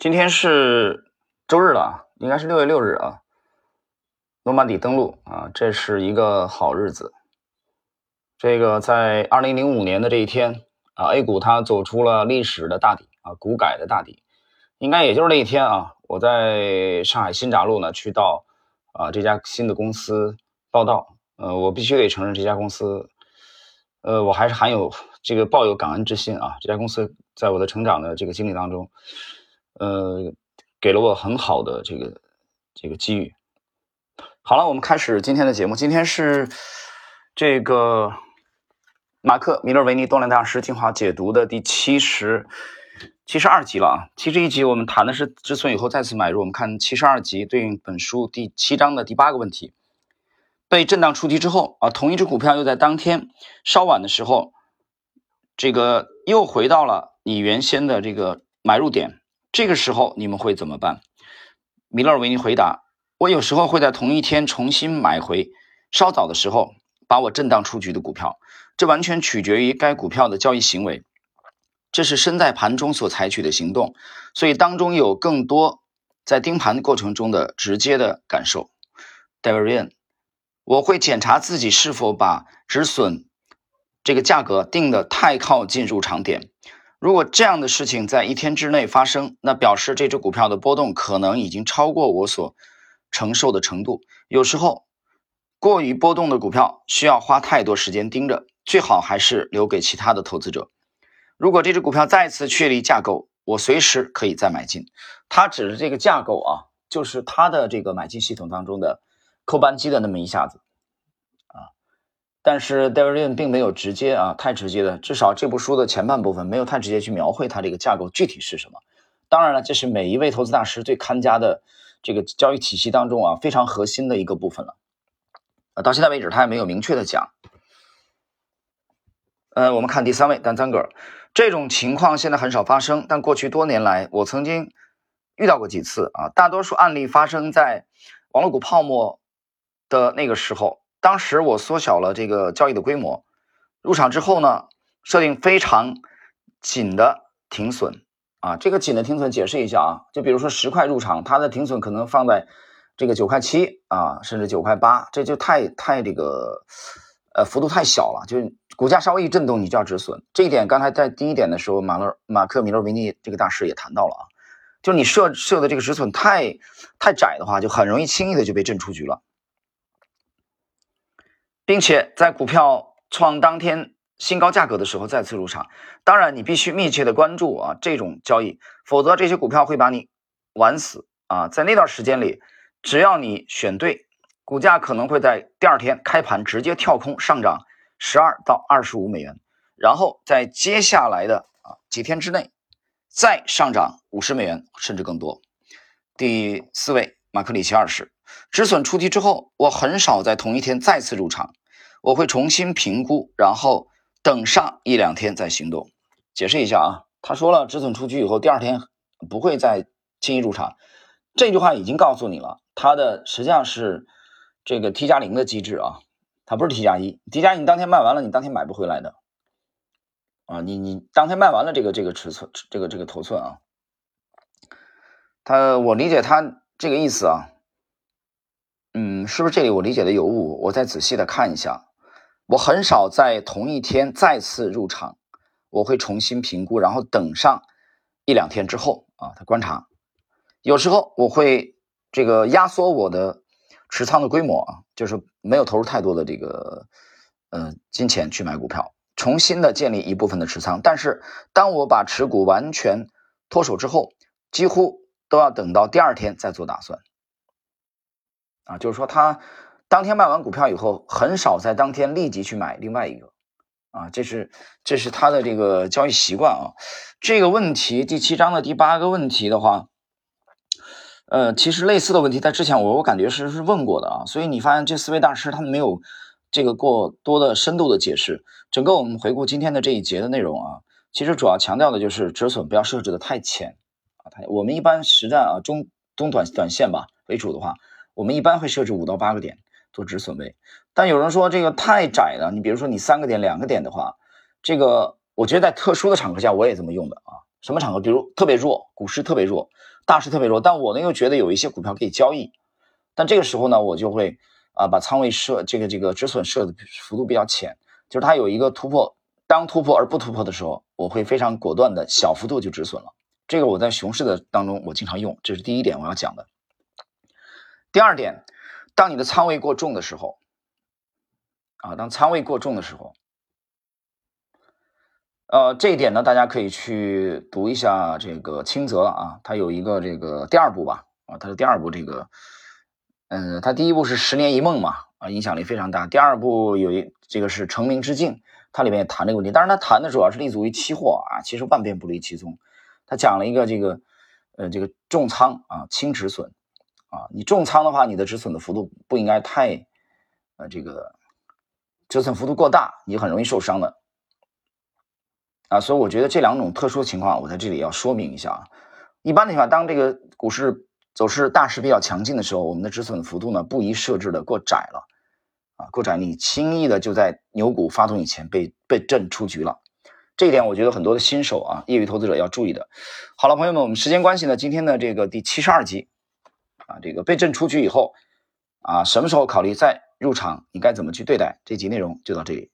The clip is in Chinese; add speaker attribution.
Speaker 1: 今天是周日了，应该是六月六日啊。诺曼底登陆啊，这是一个好日子。这个在二零零五年的这一天啊，A 股它走出了历史的大底啊，股改的大底，应该也就是那一天啊。我在上海新闸路呢，去到啊这家新的公司报道。呃，我必须得承认这家公司，呃，我还是含有这个抱有感恩之心啊。这家公司在我的成长的这个经历当中。呃，给了我很好的这个这个机遇。好了，我们开始今天的节目。今天是这个马克·米勒维尼多兰大师精华解读的第七十七十二集了啊。七十一集我们谈的是止损以后再次买入。我们看七十二集对应本书第七章的第八个问题：被震荡出击之后啊，同一只股票又在当天稍晚的时候，这个又回到了你原先的这个买入点。这个时候你们会怎么办？米勒维尼回答：“我有时候会在同一天重新买回稍早的时候把我震荡出局的股票，这完全取决于该股票的交易行为。这是身在盘中所采取的行动，所以当中有更多在盯盘过程中的直接的感受。” d a v i d Ryan，我会检查自己是否把止损这个价格定的太靠近入场点。如果这样的事情在一天之内发生，那表示这只股票的波动可能已经超过我所承受的程度。有时候，过于波动的股票需要花太多时间盯着，最好还是留给其他的投资者。如果这只股票再次确立架构，我随时可以再买进。它指的这个架构啊，就是它的这个买进系统当中的扣扳机的那么一下子。但是 David 并没有直接啊，太直接的，至少这部书的前半部分没有太直接去描绘它这个架构具体是什么。当然了，这是每一位投资大师最看家的这个交易体系当中啊非常核心的一个部分了。啊，到现在为止他也没有明确的讲。呃，我们看第三位丹赞格尔，这种情况现在很少发生，但过去多年来我曾经遇到过几次啊。大多数案例发生在网络股泡沫的那个时候。当时我缩小了这个交易的规模，入场之后呢，设定非常紧的停损啊。这个紧的停损解释一下啊，就比如说十块入场，它的停损可能放在这个九块七啊，甚至九块八，这就太太这个呃幅度太小了，就是股价稍微一震动你就要止损。这一点刚才在第一点的时候，马勒马克米勒维尼这个大师也谈到了啊，就你设设的这个止损太太窄的话，就很容易轻易的就被震出局了。并且在股票创当天新高价格的时候再次入场，当然你必须密切的关注啊这种交易，否则这些股票会把你玩死啊！在那段时间里，只要你选对，股价可能会在第二天开盘直接跳空上涨十二到二十五美元，然后在接下来的啊几天之内再上涨五十美元甚至更多。第四位马克里奇二世，止损出击之后，我很少在同一天再次入场。我会重新评估，然后等上一两天再行动。解释一下啊，他说了，止损出局以后，第二天不会再轻易入场。这句话已经告诉你了，它的实际上是这个 T 加零的机制啊，它不是 T 加一。T 加一，你当天卖完了，你当天买不回来的啊。你你当天卖完了这个这个尺寸，这个这个头寸啊，他我理解他这个意思啊，嗯，是不是这里我理解的有误？我再仔细的看一下。我很少在同一天再次入场，我会重新评估，然后等上一两天之后啊，他观察。有时候我会这个压缩我的持仓的规模啊，就是没有投入太多的这个嗯金钱去买股票，重新的建立一部分的持仓。但是当我把持股完全脱手之后，几乎都要等到第二天再做打算啊，就是说他。当天卖完股票以后，很少在当天立即去买另外一个，啊，这是这是他的这个交易习惯啊。这个问题第七章的第八个问题的话，呃，其实类似的问题在之前我我感觉是是问过的啊，所以你发现这四位大师他们没有这个过多的深度的解释。整个我们回顾今天的这一节的内容啊，其实主要强调的就是止损不要设置的太浅啊。太我们一般实战啊中中短短线吧为主的话，我们一般会设置五到八个点。做止损位，但有人说这个太窄了。你比如说你三个点、两个点的话，这个我觉得在特殊的场合下我也这么用的啊。什么场合？比如特别弱，股市特别弱，大势特别弱，但我呢又觉得有一些股票可以交易，但这个时候呢，我就会啊把仓位设这个这个止损设的幅度比较浅，就是它有一个突破，当突破而不突破的时候，我会非常果断的小幅度就止损了。这个我在熊市的当中我经常用，这是第一点我要讲的。第二点，当你的仓位过重的时候，啊，当仓位过重的时候。呃，这一点呢，大家可以去读一下这个清泽啊，他有一个这个第二部吧，啊，他的第二部这个，嗯，他第一部是十年一梦嘛，啊，影响力非常大。第二部有一这个是成名之境，它里面也谈这个问题，当然他谈的主要是立足于期货啊，其实万变不离其宗。他讲了一个这个，呃，这个重仓啊，轻止损啊，你重仓的话，你的止损的幅度不应该太，呃，这个止损幅度过大，你很容易受伤的。啊，所以我觉得这两种特殊情况，我在这里要说明一下啊。一般的情况，当这个股市走势大势比较强劲的时候，我们的止损幅度呢不宜设置的过窄了，啊，过窄你轻易的就在牛股发动以前被被震出局了。这一点我觉得很多的新手啊，业余投资者要注意的。好了，朋友们，我们时间关系呢，今天的这个第七十二集啊，这个被震出局以后啊，什么时候考虑再入场，你该怎么去对待？这集内容就到这里。